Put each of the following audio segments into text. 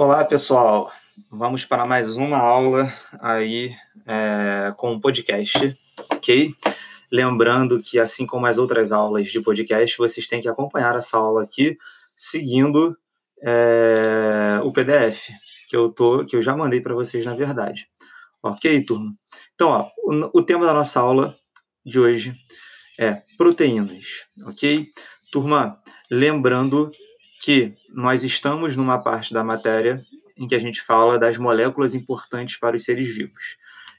Olá, pessoal. Vamos para mais uma aula aí é, com o podcast, ok? Lembrando que, assim como as outras aulas de podcast, vocês têm que acompanhar essa aula aqui seguindo é, o PDF que eu tô, que eu já mandei para vocês, na verdade. Ok, turma? Então, ó, o, o tema da nossa aula de hoje é proteínas, ok? Turma, lembrando que nós estamos numa parte da matéria em que a gente fala das moléculas importantes para os seres vivos.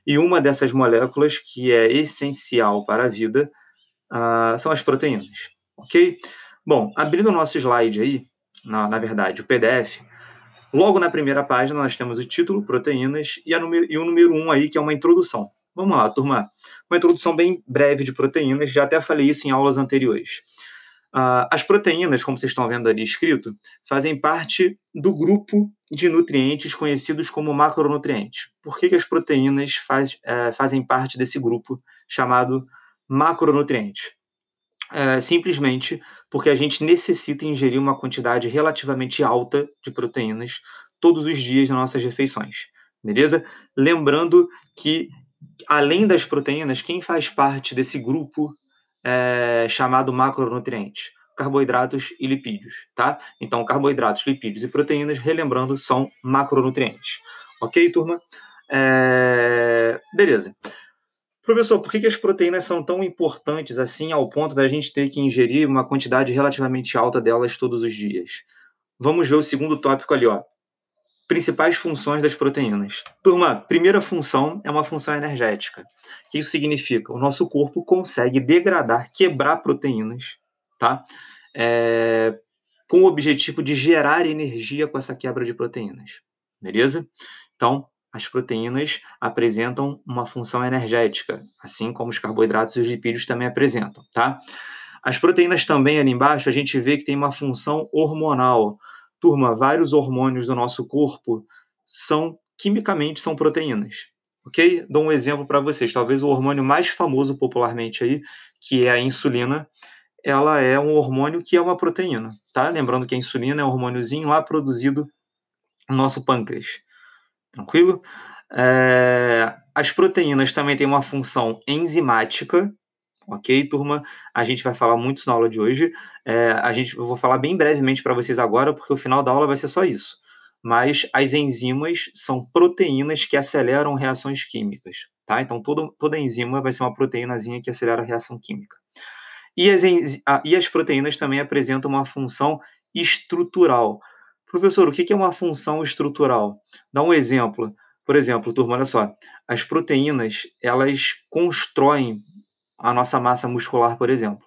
E uma dessas moléculas que é essencial para a vida uh, são as proteínas, ok? Bom, abrindo o nosso slide aí, na, na verdade, o PDF, logo na primeira página nós temos o título, proteínas, e, número, e o número 1 um aí, que é uma introdução. Vamos lá, turma. Uma introdução bem breve de proteínas, já até falei isso em aulas anteriores. Uh, as proteínas, como vocês estão vendo ali escrito, fazem parte do grupo de nutrientes conhecidos como macronutrientes. Por que, que as proteínas faz, uh, fazem parte desse grupo chamado macronutrientes? Uh, simplesmente porque a gente necessita ingerir uma quantidade relativamente alta de proteínas todos os dias nas nossas refeições. Beleza? Lembrando que, além das proteínas, quem faz parte desse grupo é, chamado macronutrientes, carboidratos e lipídios, tá? Então, carboidratos, lipídios e proteínas, relembrando, são macronutrientes. Ok, turma? É... Beleza. Professor, por que, que as proteínas são tão importantes assim ao ponto da gente ter que ingerir uma quantidade relativamente alta delas todos os dias? Vamos ver o segundo tópico ali, ó principais funções das proteínas. Turma, primeira função é uma função energética. O que isso significa? O nosso corpo consegue degradar, quebrar proteínas, tá? É, com o objetivo de gerar energia com essa quebra de proteínas. Beleza? Então, as proteínas apresentam uma função energética, assim como os carboidratos e os lipídios também apresentam, tá? As proteínas também ali embaixo a gente vê que tem uma função hormonal. Turma, vários hormônios do nosso corpo são quimicamente são proteínas. Ok? Dou um exemplo para vocês. Talvez o hormônio mais famoso popularmente aí, que é a insulina, ela é um hormônio que é uma proteína, tá? Lembrando que a insulina é um hormôniozinho lá produzido no nosso pâncreas. Tranquilo? É... As proteínas também têm uma função enzimática, ok, turma? A gente vai falar muito na aula de hoje. É, a gente, eu vou falar bem brevemente para vocês agora, porque o final da aula vai ser só isso. Mas as enzimas são proteínas que aceleram reações químicas, tá? Então, todo, toda enzima vai ser uma proteínazinha que acelera a reação química. E as, e as proteínas também apresentam uma função estrutural. Professor, o que é uma função estrutural? Dá um exemplo. Por exemplo, turma, olha só. As proteínas, elas constroem a nossa massa muscular, por exemplo,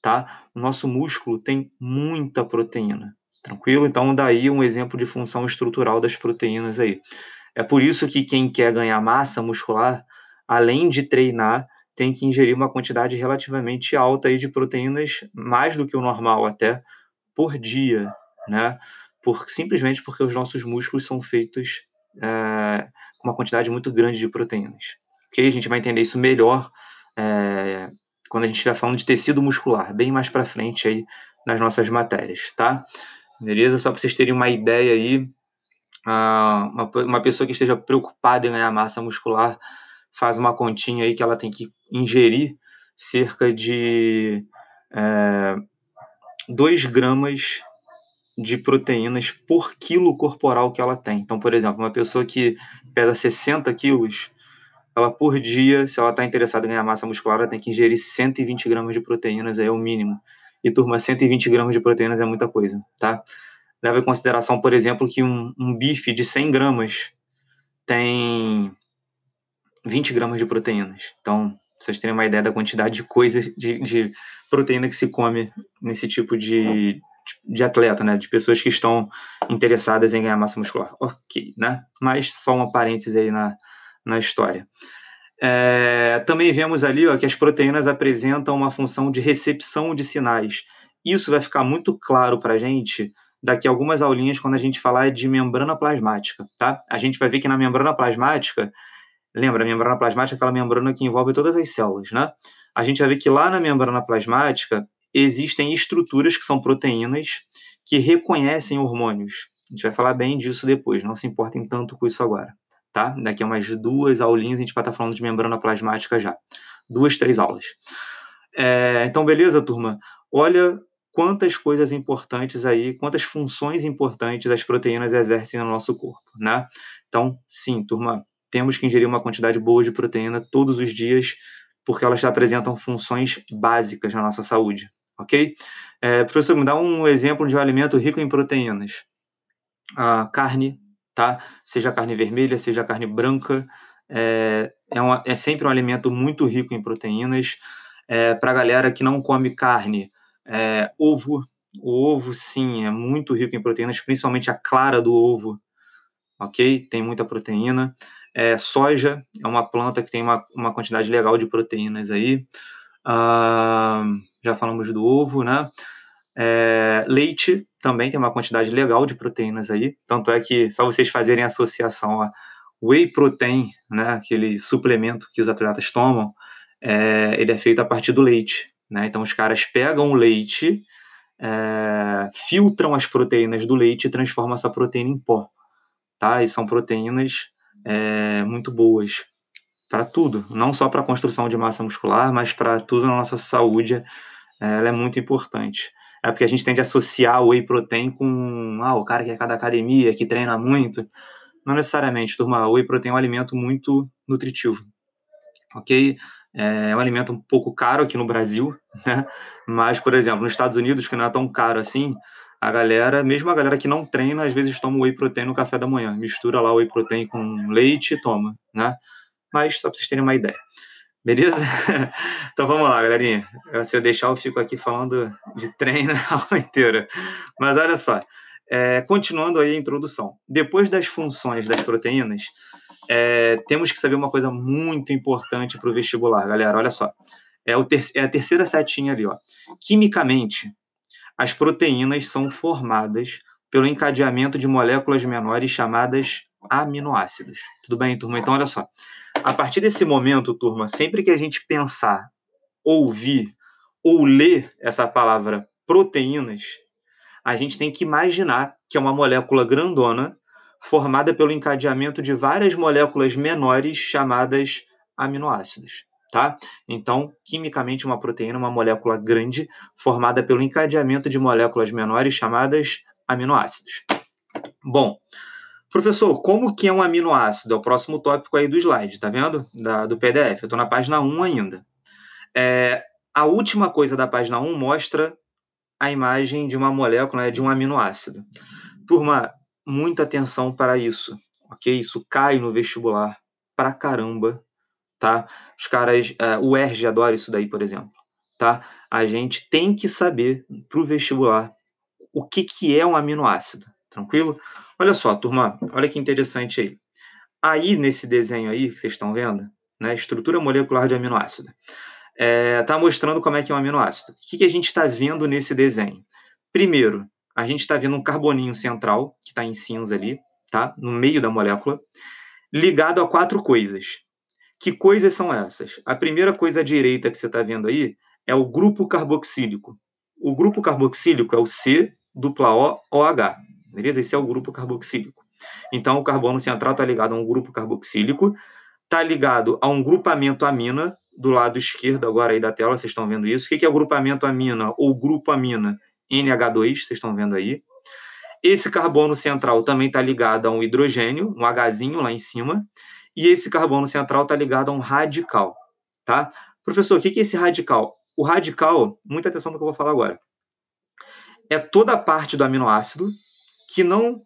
tá? O nosso músculo tem muita proteína, tranquilo? Então, daí um exemplo de função estrutural das proteínas aí. É por isso que quem quer ganhar massa muscular, além de treinar, tem que ingerir uma quantidade relativamente alta aí de proteínas, mais do que o normal até, por dia, né? Por, simplesmente porque os nossos músculos são feitos é, com uma quantidade muito grande de proteínas. Ok? A gente vai entender isso melhor é, quando a gente estiver falando de tecido muscular, bem mais para frente aí nas nossas matérias, tá? Beleza? Só para vocês terem uma ideia aí, uma, uma pessoa que esteja preocupada em ganhar massa muscular faz uma continha aí que ela tem que ingerir cerca de é, 2 gramas de proteínas por quilo corporal que ela tem. Então, por exemplo, uma pessoa que pesa 60 quilos, ela por dia, se ela está interessada em ganhar massa muscular, ela tem que ingerir 120 gramas de proteínas, é o mínimo. E, turma, 120 gramas de proteínas é muita coisa, tá? Leva em consideração, por exemplo, que um, um bife de 100 gramas tem 20 gramas de proteínas. Então, vocês terem uma ideia da quantidade de coisas, de, de proteína que se come nesse tipo de, de atleta, né? De pessoas que estão interessadas em ganhar massa muscular. Ok, né? Mas só uma parêntese aí na, na história. É, também vemos ali ó, que as proteínas apresentam uma função de recepção de sinais. Isso vai ficar muito claro para a gente daqui a algumas aulinhas quando a gente falar de membrana plasmática, tá? A gente vai ver que na membrana plasmática, lembra, a membrana plasmática é aquela membrana que envolve todas as células, né? A gente vai ver que lá na membrana plasmática existem estruturas que são proteínas que reconhecem hormônios. A gente vai falar bem disso depois, não se importem tanto com isso agora, tá? Daqui a umas duas aulinhas a gente vai estar falando de membrana plasmática já. Duas, três aulas. É, então, beleza, turma? Olha quantas coisas importantes aí, quantas funções importantes as proteínas exercem no nosso corpo, né? Então, sim, turma, temos que ingerir uma quantidade boa de proteína todos os dias, porque elas apresentam funções básicas na nossa saúde, ok? É, professor, me dá um exemplo de um alimento rico em proteínas. A carne, tá? Seja carne vermelha, seja carne branca, é, é, uma, é sempre um alimento muito rico em proteínas. É, Para a galera que não come carne, é, ovo, o ovo sim é muito rico em proteínas, principalmente a clara do ovo, ok? Tem muita proteína. É, soja é uma planta que tem uma, uma quantidade legal de proteínas aí. Ah, já falamos do ovo, né? É, leite também tem uma quantidade legal de proteínas aí. Tanto é que, só vocês fazerem associação a whey protein, né? Aquele suplemento que os atletas tomam, é, ele é feito a partir do leite. Né? Então, os caras pegam o leite, é, filtram as proteínas do leite e transformam essa proteína em pó. Tá? E são proteínas é, muito boas para tudo, não só para a construção de massa muscular, mas para tudo na nossa saúde. É, ela é muito importante. É porque a gente tende a associar o whey protein com ah, o cara que é da academia, que treina muito. Não necessariamente, turma. O whey protein é um alimento muito nutritivo. Ok? É um alimento um pouco caro aqui no Brasil, né? Mas, por exemplo, nos Estados Unidos, que não é tão caro assim, a galera, mesmo a galera que não treina, às vezes toma whey protein no café da manhã. Mistura lá o whey protein com leite e toma, né? Mas só para vocês terem uma ideia. Beleza? Então vamos lá, galerinha. Se eu deixar, eu fico aqui falando de treino a aula inteira. Mas olha só, é, continuando aí a introdução. Depois das funções das proteínas, é, temos que saber uma coisa muito importante para o vestibular, galera. Olha só. É, o ter é a terceira setinha ali, ó. Quimicamente, as proteínas são formadas pelo encadeamento de moléculas menores chamadas aminoácidos. Tudo bem, turma? Então, olha só. A partir desse momento, turma, sempre que a gente pensar, ouvir ou ler essa palavra proteínas, a gente tem que imaginar que é uma molécula grandona formada pelo encadeamento de várias moléculas menores chamadas aminoácidos. Tá? Então, quimicamente, uma proteína é uma molécula grande formada pelo encadeamento de moléculas menores chamadas aminoácidos. Bom, professor, como que é um aminoácido? É o próximo tópico aí do slide, tá vendo? Da, do PDF. Eu estou na página 1 ainda. É, a última coisa da página 1 mostra a imagem de uma molécula, né, de um aminoácido. Turma, muita atenção para isso, ok? Isso cai no vestibular pra caramba, tá? Os caras, uh, o ERG adora isso daí, por exemplo, tá? A gente tem que saber pro vestibular o que, que é um aminoácido, tranquilo? Olha só, turma, olha que interessante aí. Aí, nesse desenho aí que vocês estão vendo, né, estrutura molecular de aminoácido, é, tá mostrando como é que é um aminoácido. O que, que a gente está vendo nesse desenho? Primeiro, a gente está vendo um carboninho central, que está em cinza ali, tá? no meio da molécula, ligado a quatro coisas. Que coisas são essas? A primeira coisa à direita que você está vendo aí é o grupo carboxílico. O grupo carboxílico é o C dupla O OH, beleza? Esse é o grupo carboxílico. Então, o carbono central está ligado a um grupo carboxílico, está ligado a um grupamento amina, do lado esquerdo agora aí da tela, vocês estão vendo isso. O que é o grupamento amina ou grupo amina? NH2, vocês estão vendo aí. Esse carbono central também está ligado a um hidrogênio, um Hzinho lá em cima, e esse carbono central está ligado a um radical, tá? Professor, o que é esse radical? O radical, muita atenção no que eu vou falar agora, é toda a parte do aminoácido que não,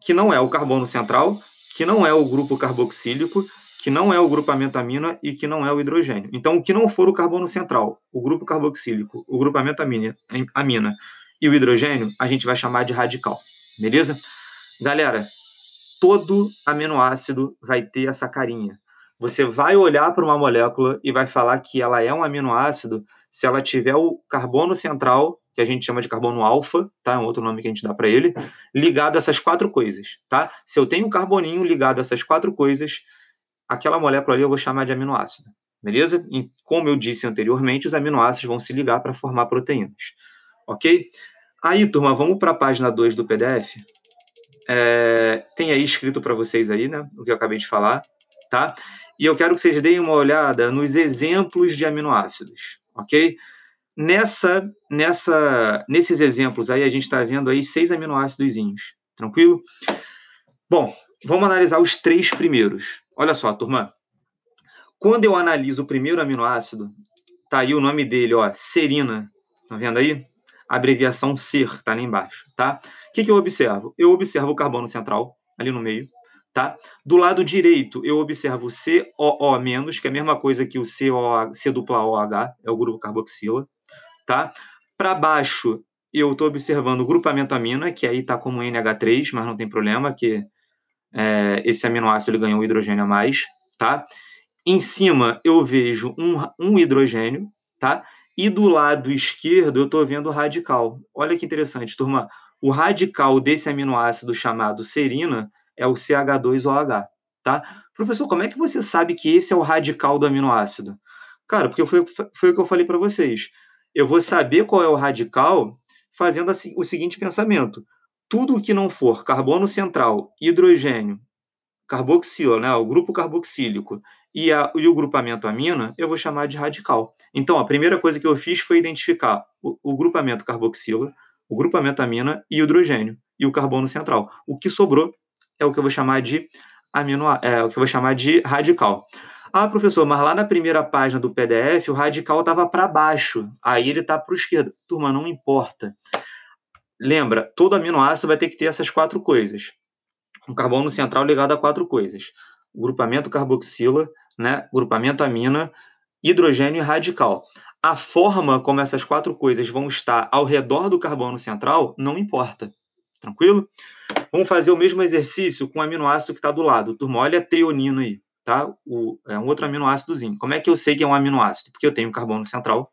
que não é o carbono central, que não é o grupo carboxílico, que não é o grupamento amina e que não é o hidrogênio. Então, o que não for o carbono central, o grupo carboxílico, o grupamento amina, amina e o hidrogênio, a gente vai chamar de radical. Beleza? Galera, todo aminoácido vai ter essa carinha. Você vai olhar para uma molécula e vai falar que ela é um aminoácido se ela tiver o carbono central, que a gente chama de carbono alfa, tá? É um outro nome que a gente dá para ele, ligado a essas quatro coisas, tá? Se eu tenho um carboninho ligado a essas quatro coisas, aquela molécula ali eu vou chamar de aminoácido, beleza? E como eu disse anteriormente, os aminoácidos vão se ligar para formar proteínas, ok? Aí, turma, vamos para a página 2 do PDF. é, tem aí escrito para vocês aí, né? O que eu acabei de falar, tá? E eu quero que vocês deem uma olhada nos exemplos de aminoácidos, ok? Nessa, nessa, nesses exemplos aí, a gente está vendo aí seis aminoácidos, tranquilo? Bom, vamos analisar os três primeiros. Olha só, turma. Quando eu analiso o primeiro aminoácido, tá aí o nome dele, ó, serina. Tá vendo aí? Abreviação SER, tá ali embaixo, tá? O que, que eu observo? Eu observo o carbono central, ali no meio, tá? Do lado direito, eu observo COO-, que é a mesma coisa que o CO, C dupla OH, é o grupo carboxila, tá? Para baixo, eu estou observando o grupamento amina, que aí está como NH3, mas não tem problema, que é, esse aminoácido ele ganhou hidrogênio a mais, tá? Em cima eu vejo um, um hidrogênio, tá? E do lado esquerdo eu estou vendo o radical. Olha que interessante, turma. O radical desse aminoácido chamado serina é o CH2OH, tá? Professor, como é que você sabe que esse é o radical do aminoácido? Cara, porque foi, foi o que eu falei para vocês. Eu vou saber qual é o radical fazendo assim, o seguinte pensamento. Tudo que não for carbono central, hidrogênio, carboxila, né, o grupo carboxílico e, a, e o grupamento amina, eu vou chamar de radical. Então, a primeira coisa que eu fiz foi identificar o, o grupamento carboxila, o grupamento amina e o hidrogênio e o carbono central. O que sobrou é o que eu vou chamar de amino, é o que eu vou chamar de radical. Ah, professor, mas lá na primeira página do PDF o radical estava para baixo, aí ele está para o esquerdo. Turma, não importa. Lembra, todo aminoácido vai ter que ter essas quatro coisas. Um carbono central ligado a quatro coisas: grupamento carboxila, né, grupamento amina, hidrogênio e radical. A forma como essas quatro coisas vão estar ao redor do carbono central não importa. Tranquilo? Vamos fazer o mesmo exercício com o aminoácido que está do lado. Turma, olha a trionina aí, tá? O, é um outro aminoácidozinho. Como é que eu sei que é um aminoácido? Porque eu tenho um carbono central,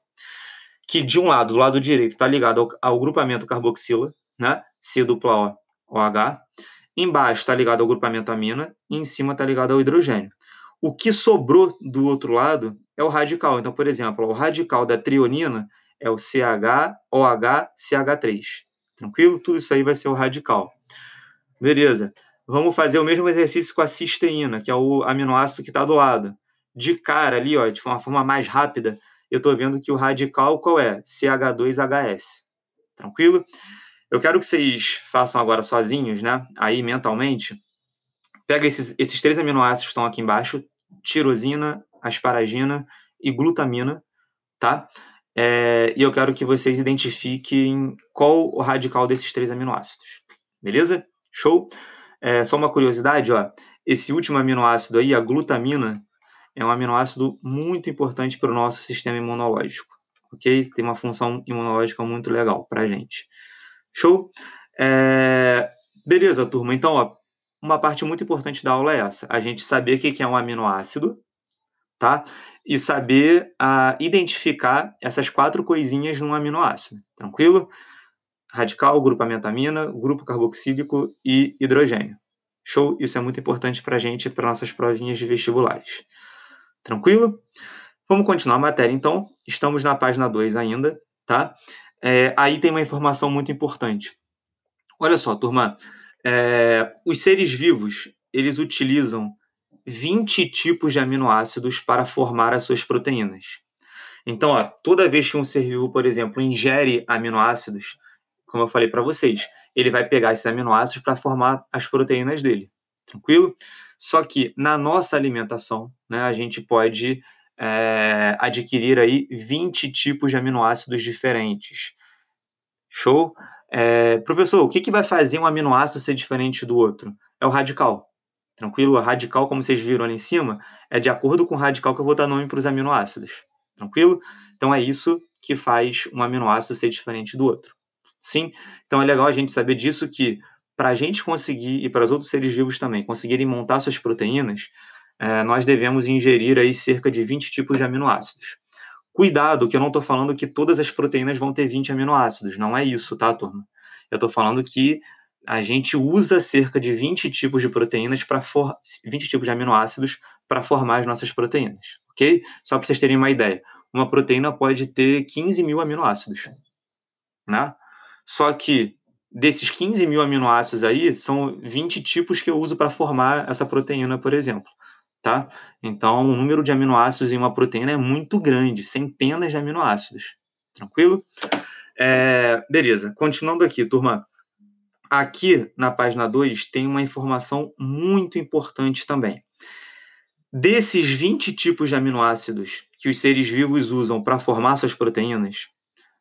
que de um lado, do lado direito, está ligado ao, ao, grupamento carboxila, né? C dupla O, OH. Embaixo está ligado ao grupamento amina e em cima está ligado ao hidrogênio. O que sobrou do outro lado é o radical. Então, por exemplo, o radical da trionina é o CH-OH-CH3. Tranquilo? Tudo isso aí vai ser o radical. Beleza. Vamos fazer o mesmo exercício com a cisteína, que é o aminoácido que está do lado. De cara ali, ó, de uma forma mais rápida, eu estou vendo que o radical qual é? CH2HS. Tranquilo? Eu quero que vocês façam agora sozinhos, né? Aí mentalmente. Pega esses, esses três aminoácidos que estão aqui embaixo: tirosina, asparagina e glutamina, tá? É, e eu quero que vocês identifiquem qual o radical desses três aminoácidos. Beleza? Show? É, só uma curiosidade, ó. Esse último aminoácido aí, a glutamina, é um aminoácido muito importante para o nosso sistema imunológico, ok? Tem uma função imunológica muito legal para a gente. Show? É... Beleza, turma. Então, ó, uma parte muito importante da aula é essa: a gente saber o que é um aminoácido, tá? E saber uh, identificar essas quatro coisinhas num aminoácido, tranquilo? Radical, grupamento amina, grupo carboxílico e hidrogênio. Show? Isso é muito importante para a gente, para nossas provinhas de vestibulares. Tranquilo? Vamos continuar a matéria, então. Estamos na página 2 ainda, tá? É, aí tem uma informação muito importante. Olha só, turma. É, os seres vivos, eles utilizam 20 tipos de aminoácidos para formar as suas proteínas. Então, ó, toda vez que um ser vivo, por exemplo, ingere aminoácidos, como eu falei para vocês, ele vai pegar esses aminoácidos para formar as proteínas dele. Tranquilo? Só que na nossa alimentação, né, a gente pode é, adquirir aí 20 tipos de aminoácidos diferentes. Show? É, professor, o que, que vai fazer um aminoácido ser diferente do outro? É o radical. Tranquilo? O radical, como vocês viram ali em cima, é de acordo com o radical que eu vou dar nome para os aminoácidos. Tranquilo? Então é isso que faz um aminoácido ser diferente do outro. Sim? Então é legal a gente saber disso que para a gente conseguir, e para os outros seres vivos também, conseguirem montar suas proteínas, é, nós devemos ingerir aí cerca de 20 tipos de aminoácidos. Cuidado, que eu não estou falando que todas as proteínas vão ter 20 aminoácidos, não é isso, tá, turma? Eu estou falando que a gente usa cerca de 20 tipos de proteínas para for... 20 tipos de aminoácidos para formar as nossas proteínas, ok? Só para vocês terem uma ideia. Uma proteína pode ter 15 mil aminoácidos, né? Só que desses 15 mil aminoácidos aí, são 20 tipos que eu uso para formar essa proteína, por exemplo. Tá? Então, o número de aminoácidos em uma proteína é muito grande, centenas de aminoácidos. Tranquilo? É, beleza, continuando aqui, turma. Aqui na página 2 tem uma informação muito importante também. Desses 20 tipos de aminoácidos que os seres vivos usam para formar suas proteínas,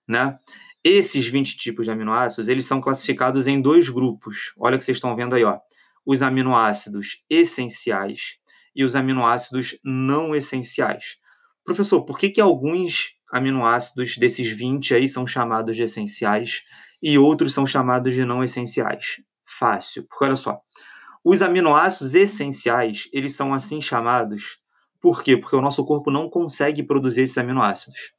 né? Esses 20 tipos de aminoácidos, eles são classificados em dois grupos. Olha o que vocês estão vendo aí, ó. Os aminoácidos essenciais e os aminoácidos não essenciais. Professor, por que, que alguns aminoácidos desses 20 aí são chamados de essenciais e outros são chamados de não essenciais? Fácil, porque olha só. Os aminoácidos essenciais, eles são assim chamados por quê? Porque o nosso corpo não consegue produzir esses aminoácidos.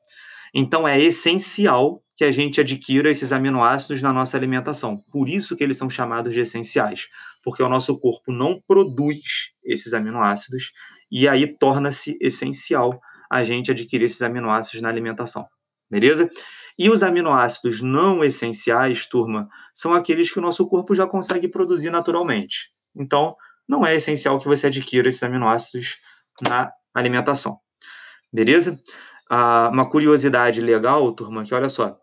Então é essencial que a gente adquira esses aminoácidos na nossa alimentação. Por isso que eles são chamados de essenciais, porque o nosso corpo não produz esses aminoácidos e aí torna-se essencial a gente adquirir esses aminoácidos na alimentação. Beleza? E os aminoácidos não essenciais, turma, são aqueles que o nosso corpo já consegue produzir naturalmente. Então, não é essencial que você adquira esses aminoácidos na alimentação. Beleza? Ah, uma curiosidade legal, turma, que olha só,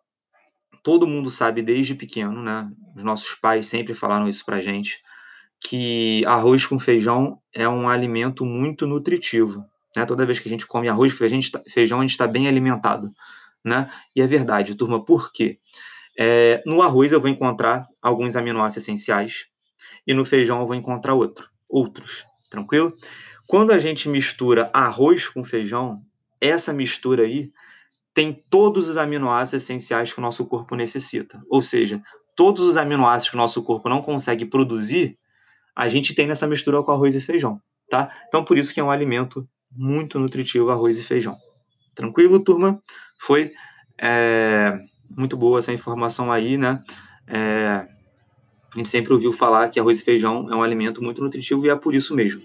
todo mundo sabe desde pequeno, né? Os nossos pais sempre falaram isso pra gente, que arroz com feijão é um alimento muito nutritivo. Né? Toda vez que a gente come arroz com feijão, a gente está bem alimentado. Né? E é verdade, turma, por quê? É, no arroz eu vou encontrar alguns aminoácidos essenciais e no feijão eu vou encontrar outro, outros, tranquilo? Quando a gente mistura arroz com feijão, essa mistura aí tem todos os aminoácidos essenciais que o nosso corpo necessita. Ou seja, todos os aminoácidos que o nosso corpo não consegue produzir, a gente tem nessa mistura com arroz e feijão, tá? Então, por isso que é um alimento muito nutritivo, arroz e feijão. Tranquilo, turma? Foi é, muito boa essa informação aí, né? É, a gente sempre ouviu falar que arroz e feijão é um alimento muito nutritivo e é por isso mesmo.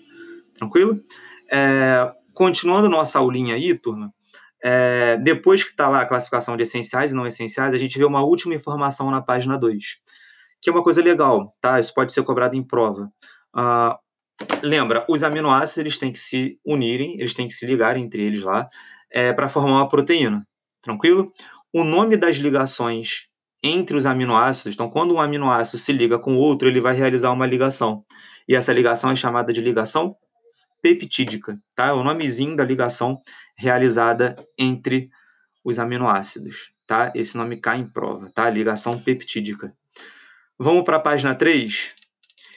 Tranquilo? É, continuando nossa aulinha aí, turma, é, depois que está lá a classificação de essenciais e não essenciais, a gente vê uma última informação na página 2, que é uma coisa legal, tá? Isso pode ser cobrado em prova. Uh, lembra, os aminoácidos eles têm que se unirem, eles têm que se ligar entre eles lá, é, para formar uma proteína, tranquilo? O nome das ligações entre os aminoácidos, então quando um aminoácido se liga com outro, ele vai realizar uma ligação. E essa ligação é chamada de ligação peptídica, tá? É o nomezinho da ligação realizada entre os aminoácidos, tá? Esse nome cai em prova, tá? Ligação peptídica. Vamos para a página 3.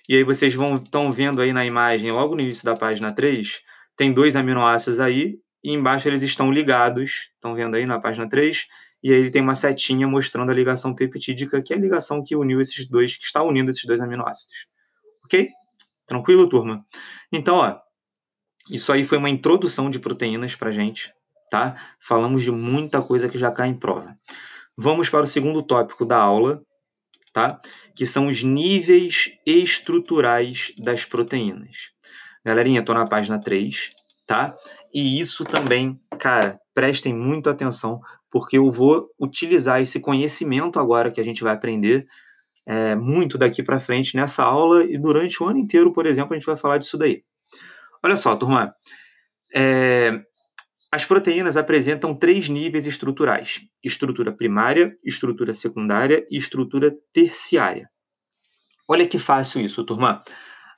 E aí vocês vão estão vendo aí na imagem, logo no início da página 3, tem dois aminoácidos aí e embaixo eles estão ligados. Estão vendo aí na página 3? E aí ele tem uma setinha mostrando a ligação peptídica, que é a ligação que uniu esses dois, que está unindo esses dois aminoácidos. OK? Tranquilo, turma? Então, ó, isso aí foi uma introdução de proteínas para gente, tá? Falamos de muita coisa que já cai em prova. Vamos para o segundo tópico da aula, tá? Que são os níveis estruturais das proteínas. Galerinha, estou na página 3, tá? E isso também, cara, prestem muito atenção, porque eu vou utilizar esse conhecimento agora que a gente vai aprender é, muito daqui para frente nessa aula e durante o ano inteiro, por exemplo, a gente vai falar disso daí. Olha só, turma. É, as proteínas apresentam três níveis estruturais: estrutura primária, estrutura secundária e estrutura terciária. Olha que fácil isso, turma.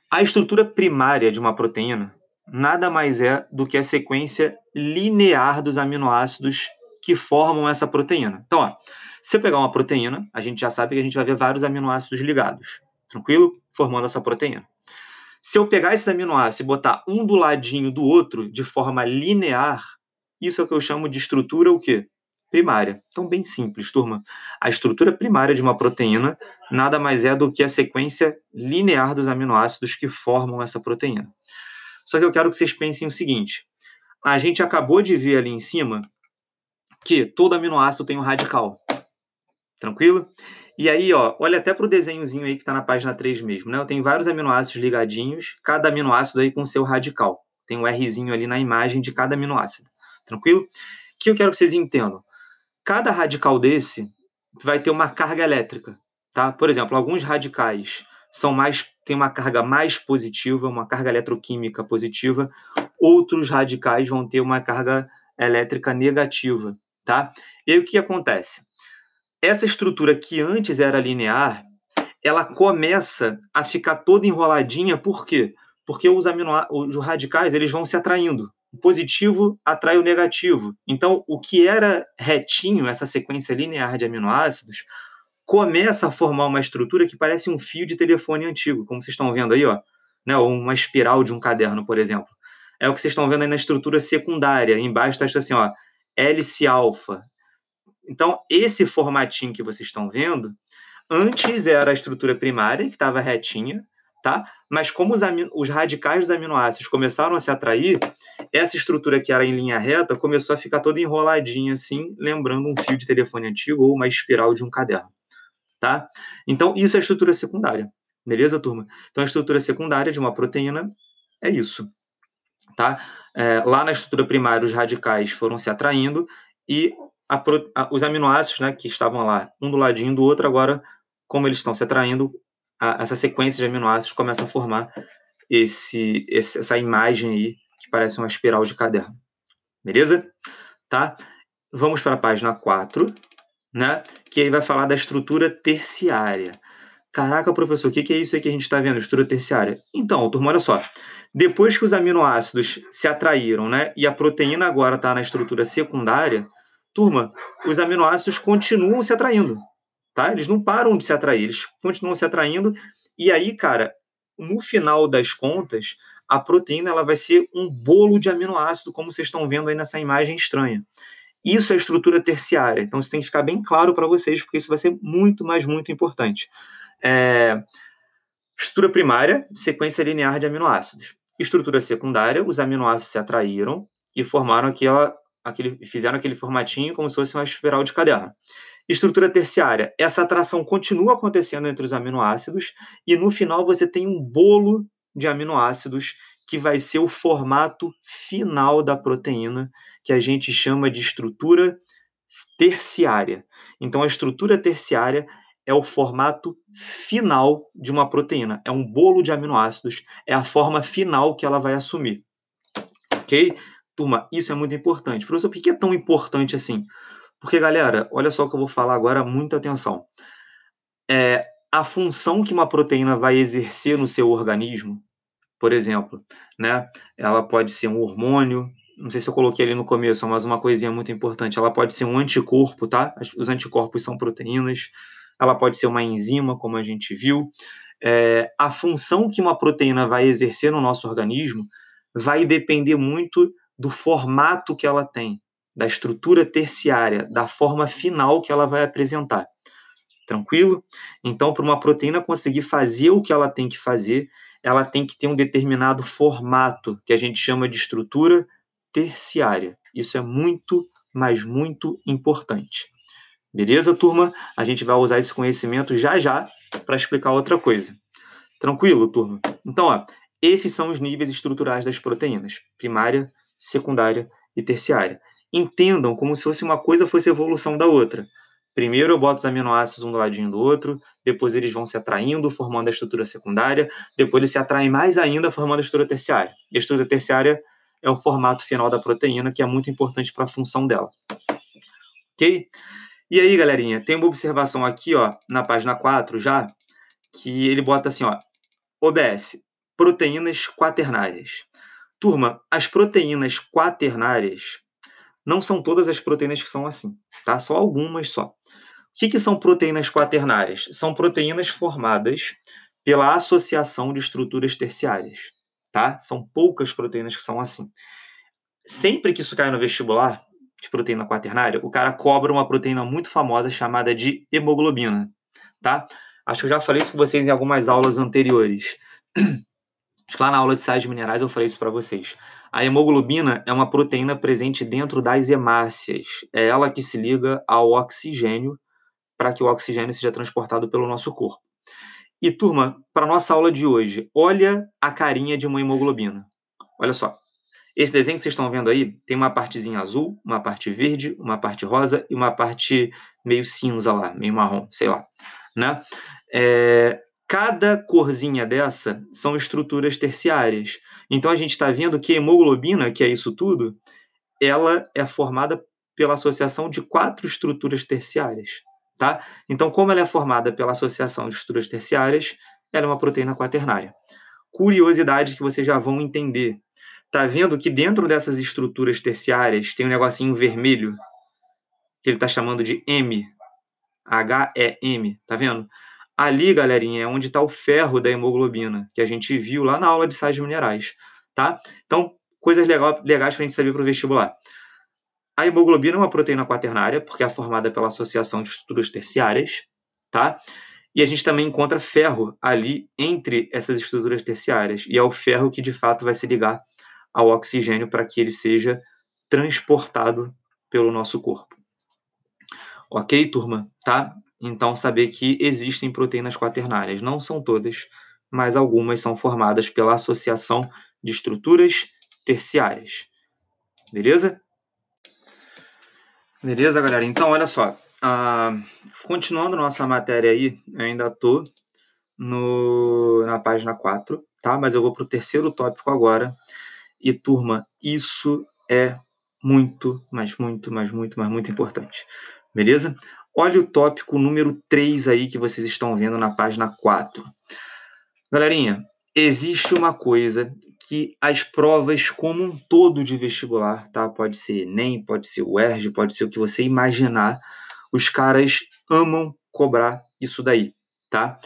A estrutura primária de uma proteína nada mais é do que a sequência linear dos aminoácidos que formam essa proteína. Então, ó, se eu pegar uma proteína, a gente já sabe que a gente vai ver vários aminoácidos ligados, tranquilo? Formando essa proteína. Se eu pegar esses aminoácidos e botar um do ladinho do outro de forma linear, isso é o que eu chamo de estrutura o quê? Primária. Então, bem simples, turma. A estrutura primária de uma proteína nada mais é do que a sequência linear dos aminoácidos que formam essa proteína. Só que eu quero que vocês pensem o seguinte: a gente acabou de ver ali em cima que todo aminoácido tem um radical. Tranquilo? E aí, ó, olha até para o desenhozinho aí que está na página 3 mesmo, né? Eu tenho vários aminoácidos ligadinhos, cada aminoácido aí com seu radical. Tem um Rzinho ali na imagem de cada aminoácido. Tranquilo? O que eu quero que vocês entendam? Cada radical desse vai ter uma carga elétrica. tá? Por exemplo, alguns radicais são mais têm uma carga mais positiva, uma carga eletroquímica positiva, outros radicais vão ter uma carga elétrica negativa, tá? E aí o que acontece? Essa estrutura que antes era linear, ela começa a ficar toda enroladinha, por quê? Porque os, os radicais eles vão se atraindo. O positivo atrai o negativo. Então, o que era retinho, essa sequência linear de aminoácidos, começa a formar uma estrutura que parece um fio de telefone antigo, como vocês estão vendo aí, ó, né? ou uma espiral de um caderno, por exemplo. É o que vocês estão vendo aí na estrutura secundária. Embaixo está assim, ó, hélice alfa. Então, esse formatinho que vocês estão vendo, antes era a estrutura primária, que estava retinha, tá? Mas como os, os, radicais dos aminoácidos começaram a se atrair, essa estrutura que era em linha reta começou a ficar toda enroladinha, assim, lembrando um fio de telefone antigo ou uma espiral de um caderno tá? Então, isso é a estrutura secundária. Beleza, turma? Então, a estrutura secundária de uma proteína é isso, tá? É, lá na estrutura primária, os radicais foram se atraindo e a, a, os aminoácidos, né, que estavam lá, um do ladinho do outro, agora, como eles estão se atraindo, a, essa sequência de aminoácidos começa a formar esse, esse, essa imagem aí, que parece uma espiral de caderno. Beleza? Tá? Vamos para a página 4 né? Que aí vai falar da estrutura terciária. Caraca, professor, o que, que é isso aí que a gente está vendo, estrutura terciária? Então, turma, olha só. Depois que os aminoácidos se atraíram, né? E a proteína agora está na estrutura secundária, turma, os aminoácidos continuam se atraindo, tá? Eles não param de se atrair, eles continuam se atraindo. E aí, cara, no final das contas, a proteína ela vai ser um bolo de aminoácido, como vocês estão vendo aí nessa imagem estranha. Isso é estrutura terciária. Então, isso tem que ficar bem claro para vocês, porque isso vai ser muito, mas muito importante. É... Estrutura primária, sequência linear de aminoácidos. Estrutura secundária, os aminoácidos se atraíram e formaram aquela, aquele, fizeram aquele formatinho como se fosse uma espiral de caderno. Estrutura terciária, essa atração continua acontecendo entre os aminoácidos e no final você tem um bolo de aminoácidos que vai ser o formato final da proteína, que a gente chama de estrutura terciária. Então, a estrutura terciária é o formato final de uma proteína. É um bolo de aminoácidos, é a forma final que ela vai assumir. Ok? Turma, isso é muito importante. Professor, por que é tão importante assim? Porque, galera, olha só o que eu vou falar agora, muita atenção. É, a função que uma proteína vai exercer no seu organismo por exemplo, né? Ela pode ser um hormônio, não sei se eu coloquei ali no começo, mas uma coisinha muito importante, ela pode ser um anticorpo, tá? Os anticorpos são proteínas, ela pode ser uma enzima, como a gente viu. É, a função que uma proteína vai exercer no nosso organismo vai depender muito do formato que ela tem, da estrutura terciária, da forma final que ela vai apresentar. Tranquilo? Então, para uma proteína conseguir fazer o que ela tem que fazer, ela tem que ter um determinado formato, que a gente chama de estrutura terciária. Isso é muito, mas muito importante. Beleza, turma? A gente vai usar esse conhecimento já já para explicar outra coisa. Tranquilo, turma? Então, ó, esses são os níveis estruturais das proteínas: primária, secundária e terciária. Entendam como se fosse uma coisa fosse evolução da outra. Primeiro eu boto os aminoácidos um do ladinho do outro, depois eles vão se atraindo, formando a estrutura secundária, depois eles se atraem mais ainda, formando a estrutura terciária. E a estrutura terciária é o formato final da proteína, que é muito importante para a função dela. Ok? E aí, galerinha, tem uma observação aqui, ó, na página 4 já, que ele bota assim, ó, OBS, proteínas quaternárias. Turma, as proteínas quaternárias não são todas as proteínas que são assim, tá? Só algumas só. O que, que são proteínas quaternárias? São proteínas formadas pela associação de estruturas terciárias, tá? São poucas proteínas que são assim. Sempre que isso cai no vestibular de proteína quaternária, o cara cobra uma proteína muito famosa chamada de hemoglobina, tá? Acho que eu já falei isso com vocês em algumas aulas anteriores. Acho que lá na aula de sais minerais eu falei isso para vocês. A hemoglobina é uma proteína presente dentro das hemácias. É ela que se liga ao oxigênio para que o oxigênio seja transportado pelo nosso corpo. E turma, para nossa aula de hoje, olha a carinha de uma hemoglobina. Olha só. Esse desenho que vocês estão vendo aí tem uma partezinha azul, uma parte verde, uma parte rosa e uma parte meio cinza lá, meio marrom, sei lá. né? É, cada corzinha dessa são estruturas terciárias. Então a gente está vendo que a hemoglobina, que é isso tudo, ela é formada pela associação de quatro estruturas terciárias, tá? Então, como ela é formada pela associação de estruturas terciárias, ela é uma proteína quaternária. Curiosidade que vocês já vão entender. Tá vendo que dentro dessas estruturas terciárias tem um negocinho vermelho que ele está chamando de M, H-E-M, tá vendo? Ali, galerinha, é onde está o ferro da hemoglobina, que a gente viu lá na aula de sais minerais, tá? Então, coisas legal, legais para a gente saber para o vestibular. A hemoglobina é uma proteína quaternária, porque é formada pela associação de estruturas terciárias, tá? E a gente também encontra ferro ali entre essas estruturas terciárias, e é o ferro que de fato vai se ligar ao oxigênio para que ele seja transportado pelo nosso corpo. Ok, turma? Tá? Então, saber que existem proteínas quaternárias. Não são todas, mas algumas são formadas pela associação de estruturas terciárias. Beleza? Beleza, galera? Então, olha só. Uh, continuando nossa matéria aí, eu ainda estou na página 4, tá? Mas eu vou para o terceiro tópico agora. E, turma, isso é muito, mas muito, mas muito, mas muito importante. Beleza? Olha o tópico número 3 aí que vocês estão vendo na página 4. Galerinha, existe uma coisa que as provas como um todo de vestibular, tá? Pode ser Enem, pode ser o UERJ, pode ser o que você imaginar. Os caras amam cobrar isso daí, tá?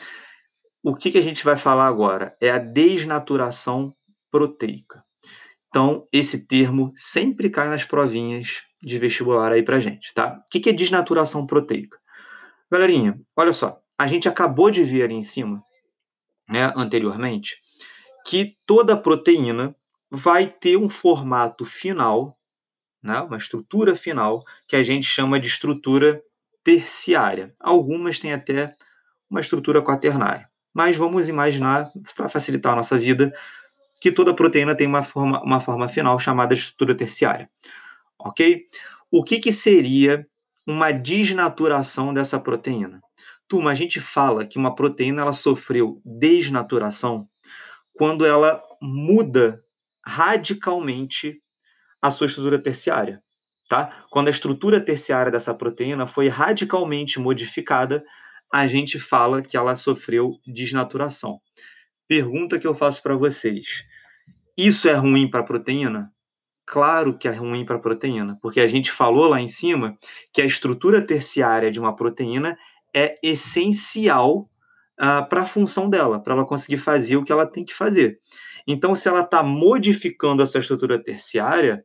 O que, que a gente vai falar agora é a desnaturação proteica. Então, esse termo sempre cai nas provinhas de vestibular aí pra gente, tá? O que, que é desnaturação proteica? Galerinha, olha só, a gente acabou de ver ali em cima, né, anteriormente, que toda proteína vai ter um formato final, né, uma estrutura final, que a gente chama de estrutura terciária. Algumas têm até uma estrutura quaternária. Mas vamos imaginar, para facilitar a nossa vida, que toda proteína tem uma forma, uma forma final chamada estrutura terciária. Ok? O que, que seria uma desnaturação dessa proteína? Turma, a gente fala que uma proteína ela sofreu desnaturação quando ela muda radicalmente a sua estrutura terciária. Tá? Quando a estrutura terciária dessa proteína foi radicalmente modificada, a gente fala que ela sofreu desnaturação. Pergunta que eu faço para vocês: isso é ruim para a proteína? Claro que é ruim para a proteína, porque a gente falou lá em cima que a estrutura terciária de uma proteína é essencial uh, para a função dela, para ela conseguir fazer o que ela tem que fazer. Então, se ela está modificando a sua estrutura terciária,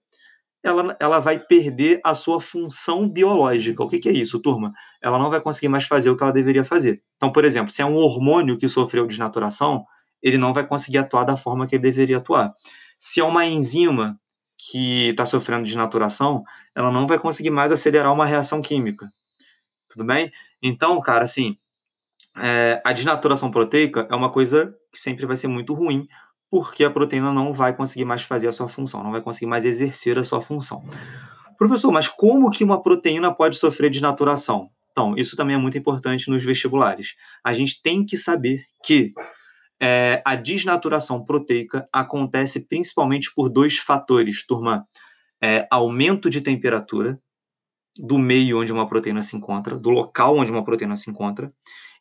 ela, ela vai perder a sua função biológica. O que, que é isso, turma? Ela não vai conseguir mais fazer o que ela deveria fazer. Então, por exemplo, se é um hormônio que sofreu desnaturação, ele não vai conseguir atuar da forma que ele deveria atuar. Se é uma enzima que está sofrendo desnaturação, ela não vai conseguir mais acelerar uma reação química. Tudo bem? Então, cara, assim, é, a desnaturação proteica é uma coisa que sempre vai ser muito ruim, porque a proteína não vai conseguir mais fazer a sua função, não vai conseguir mais exercer a sua função. Professor, mas como que uma proteína pode sofrer desnaturação? Então, isso também é muito importante nos vestibulares. A gente tem que saber que é, a desnaturação proteica acontece principalmente por dois fatores, turma. É, aumento de temperatura do meio onde uma proteína se encontra, do local onde uma proteína se encontra,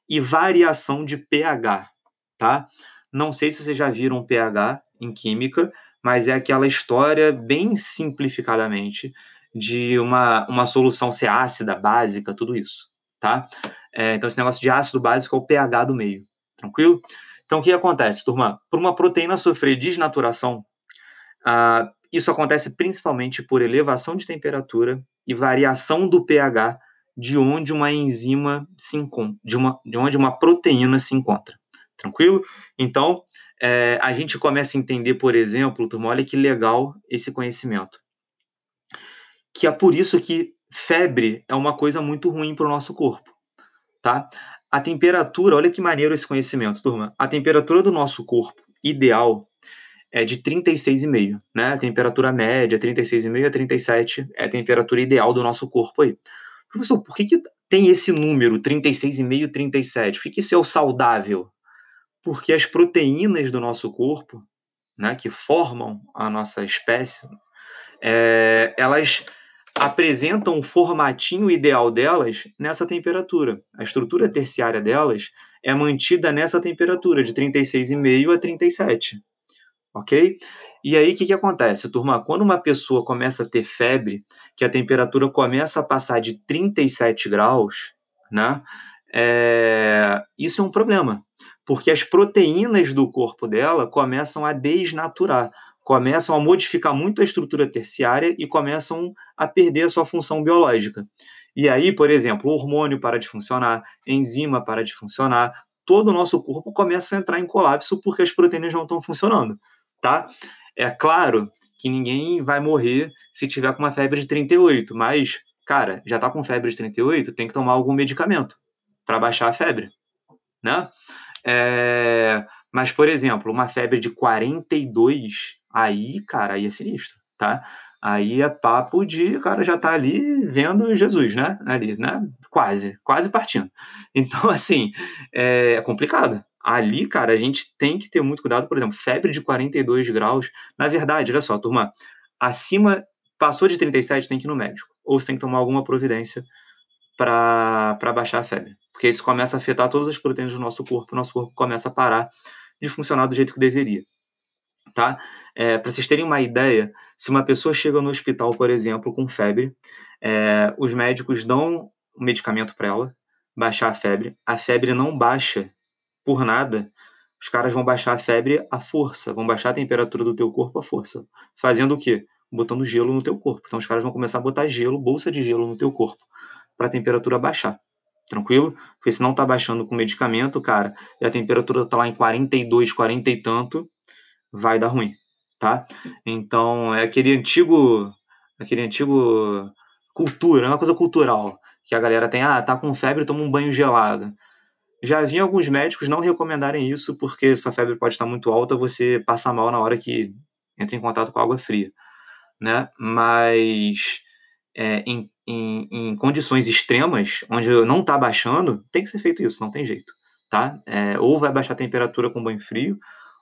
e variação de pH, tá? Não sei se vocês já viram pH em química, mas é aquela história bem simplificadamente de uma, uma solução ser ácida, básica, tudo isso, tá? É, então esse negócio de ácido básico é o pH do meio, tranquilo? Então o que acontece, turma? Por uma proteína sofrer desnaturação, ah, isso acontece principalmente por elevação de temperatura e variação do pH de onde uma enzima se encontra, de, uma, de onde uma proteína se encontra. Tranquilo? Então, é, a gente começa a entender, por exemplo, turma, olha que legal esse conhecimento. Que é por isso que febre é uma coisa muito ruim para o nosso corpo, tá? A temperatura, olha que maneiro esse conhecimento, turma. A temperatura do nosso corpo ideal é de 36,5, né? A temperatura média, 36,5 a 37 é a temperatura ideal do nosso corpo aí. Professor, por que, que tem esse número, 36,5, 37? Por que isso é o saudável? Porque as proteínas do nosso corpo, né, que formam a nossa espécie, é, elas apresentam o formatinho ideal delas nessa temperatura. A estrutura terciária delas é mantida nessa temperatura, de 36,5 a 37. Ok? E aí, o que, que acontece, turma? Quando uma pessoa começa a ter febre, que a temperatura começa a passar de 37 graus, né? É... Isso é um problema, porque as proteínas do corpo dela começam a desnaturar começam a modificar muito a estrutura terciária e começam a perder a sua função biológica. E aí, por exemplo, o hormônio para de funcionar, enzima para de funcionar, todo o nosso corpo começa a entrar em colapso porque as proteínas não estão funcionando, tá? É claro que ninguém vai morrer se tiver com uma febre de 38, mas, cara, já tá com febre de 38, tem que tomar algum medicamento para baixar a febre, né? É... Mas, por exemplo, uma febre de 42 Aí, cara, aí é sinistro, tá? Aí é papo de o cara já tá ali vendo Jesus, né? Ali, né? Quase, quase partindo. Então, assim, é complicado. Ali, cara, a gente tem que ter muito cuidado. Por exemplo, febre de 42 graus. Na verdade, olha só, turma, acima, passou de 37, tem que ir no médico. Ou você tem que tomar alguma providência para baixar a febre. Porque isso começa a afetar todas as proteínas do nosso corpo, nosso corpo começa a parar de funcionar do jeito que deveria tá? É, Para vocês terem uma ideia, se uma pessoa chega no hospital, por exemplo, com febre, é, os médicos dão um medicamento para ela baixar a febre. A febre não baixa por nada. Os caras vão baixar a febre à força, vão baixar a temperatura do teu corpo à força. Fazendo o quê? Botando gelo no teu corpo. Então os caras vão começar a botar gelo, bolsa de gelo no teu corpo, para a temperatura baixar. Tranquilo? Porque se não tá baixando com medicamento, cara, e a temperatura tá lá em 42, 40 e tanto, vai dar ruim, tá? Então, é aquele antigo, aquele antigo cultura, é uma coisa cultural, que a galera tem, ah, tá com febre, toma um banho gelado. Já vi alguns médicos não recomendarem isso, porque sua febre pode estar muito alta, você passa mal na hora que entra em contato com água fria, né? Mas é, em, em, em, condições extremas, onde não está baixando, tem que ser feito isso, não tem jeito, tá? É, ou vai baixar a temperatura com banho frio,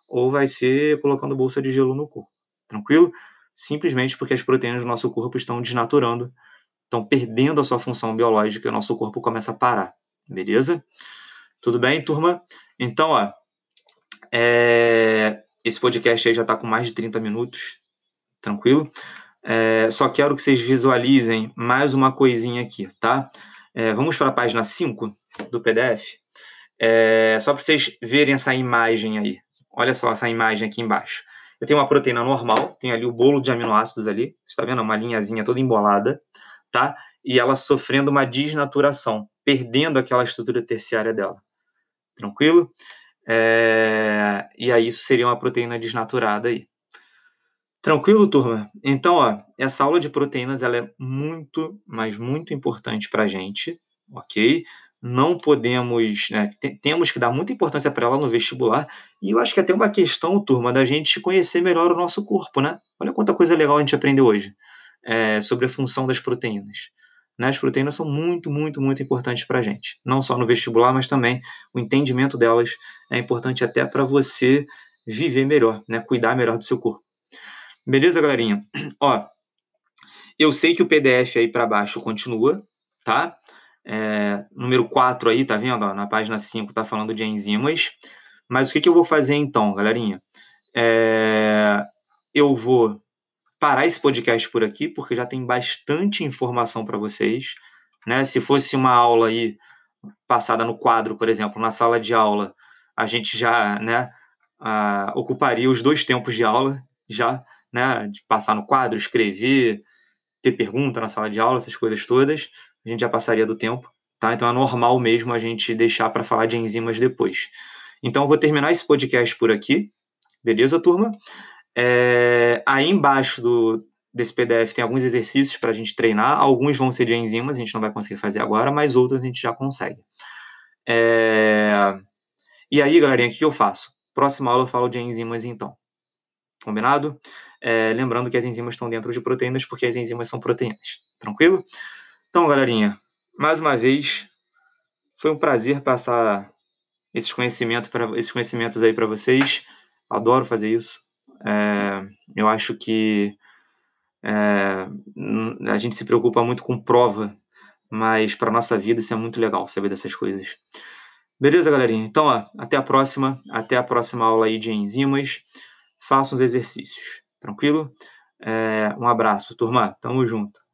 ou vai ser colocando bolsa de gelo no corpo. Tranquilo? Simplesmente porque as proteínas do nosso corpo estão desnaturando, estão perdendo a sua função biológica e o nosso corpo começa a parar. Beleza? Tudo bem, turma? Então, ó, é... esse podcast aí já está com mais de 30 minutos. Tranquilo? É... Só quero que vocês visualizem mais uma coisinha aqui, tá? É... Vamos para a página 5 do PDF. É, só para vocês verem essa imagem aí. Olha só essa imagem aqui embaixo. Eu tenho uma proteína normal, tem ali o bolo de aminoácidos ali, você está vendo? Uma linhazinha toda embolada, tá? E ela sofrendo uma desnaturação, perdendo aquela estrutura terciária dela. Tranquilo? É... E aí isso seria uma proteína desnaturada aí. Tranquilo, turma? Então, ó, essa aula de proteínas ela é muito, mas muito importante para a gente, ok? não podemos, né, temos que dar muita importância para ela no vestibular, e eu acho que é até uma questão, turma, da gente conhecer melhor o nosso corpo, né? Olha quanta coisa legal a gente aprendeu hoje é, sobre a função das proteínas. Né? As proteínas são muito, muito, muito importantes para a gente, não só no vestibular, mas também o entendimento delas é importante até para você viver melhor, né? Cuidar melhor do seu corpo. Beleza, galerinha? Ó, eu sei que o PDF aí para baixo continua, tá? É, número 4 aí, tá vendo? na página 5 tá falando de enzimas. Mas o que, que eu vou fazer então, galerinha? É, eu vou parar esse podcast por aqui, porque já tem bastante informação para vocês. Né? Se fosse uma aula aí passada no quadro, por exemplo, na sala de aula, a gente já né, a, ocuparia os dois tempos de aula, já, né, de passar no quadro, escrever, ter pergunta na sala de aula, essas coisas todas a gente já passaria do tempo, tá? Então é normal mesmo a gente deixar para falar de enzimas depois. Então eu vou terminar esse podcast por aqui, beleza, turma? É, aí embaixo do, desse PDF tem alguns exercícios para a gente treinar. Alguns vão ser de enzimas, a gente não vai conseguir fazer agora, mas outros a gente já consegue. É... E aí, galerinha, o que eu faço? Próxima aula eu falo de enzimas, então. Combinado? É, lembrando que as enzimas estão dentro de proteínas, porque as enzimas são proteínas. Tranquilo? Então, galerinha, mais uma vez, foi um prazer passar esses conhecimentos para esses conhecimentos aí para vocês. Adoro fazer isso. É, eu acho que é, a gente se preocupa muito com prova, mas para nossa vida isso é muito legal saber dessas coisas. Beleza, galerinha? Então, ó, até a próxima. Até a próxima aula aí de enzimas. Façam os exercícios. Tranquilo? É, um abraço, turma. Tamo junto.